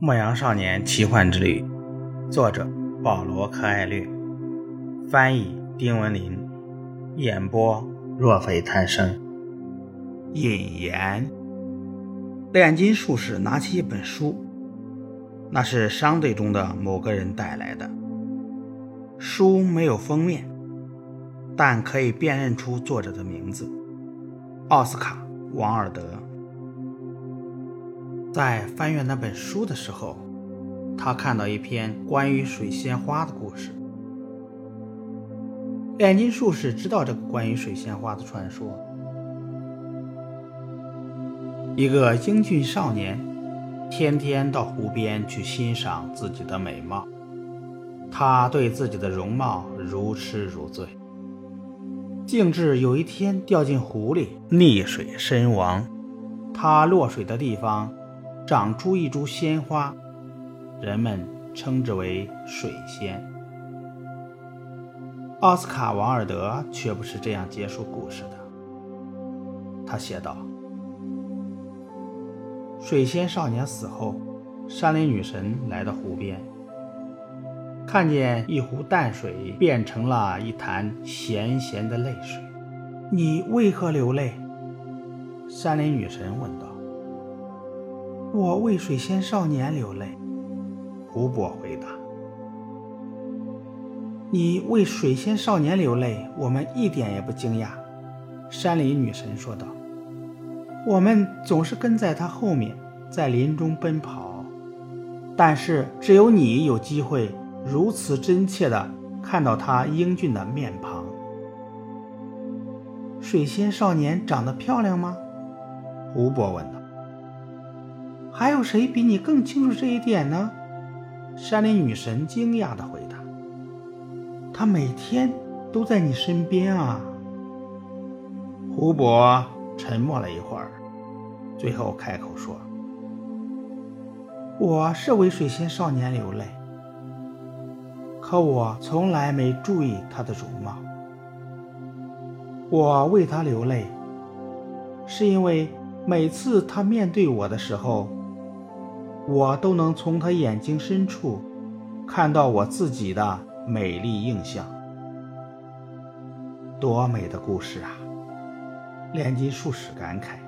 《牧羊少年奇幻之旅》，作者保罗·柯艾略，翻译丁文林，演播若非贪生。引言：炼金术士拿起一本书，那是商队中的某个人带来的。书没有封面，但可以辨认出作者的名字——奥斯卡·王尔德。在翻阅那本书的时候，他看到一篇关于水仙花的故事。炼金术士知道这个关于水仙花的传说：一个英俊少年，天天到湖边去欣赏自己的美貌，他对自己的容貌如痴如醉，竟至有一天掉进湖里溺水身亡。他落水的地方。长出一株鲜花，人们称之为水仙。奥斯卡·王尔德却不是这样结束故事的。他写道：“水仙少年死后，山林女神来到湖边，看见一湖淡水变成了一潭咸咸的泪水。你为何流泪？”山林女神问道。我为水仙少年流泪，湖泊回答：“你为水仙少年流泪，我们一点也不惊讶。”山林女神说道：“我们总是跟在他后面，在林中奔跑，但是只有你有机会如此真切地看到他英俊的面庞。”水仙少年长得漂亮吗？湖泊问道。还有谁比你更清楚这一点呢？山林女神惊讶地回答：“他每天都在你身边啊。”湖泊沉默了一会儿，最后开口说：“我是为水仙少年流泪，可我从来没注意他的容貌。我为他流泪，是因为每次他面对我的时候。”我都能从他眼睛深处看到我自己的美丽印象，多美的故事啊！炼金术士感慨。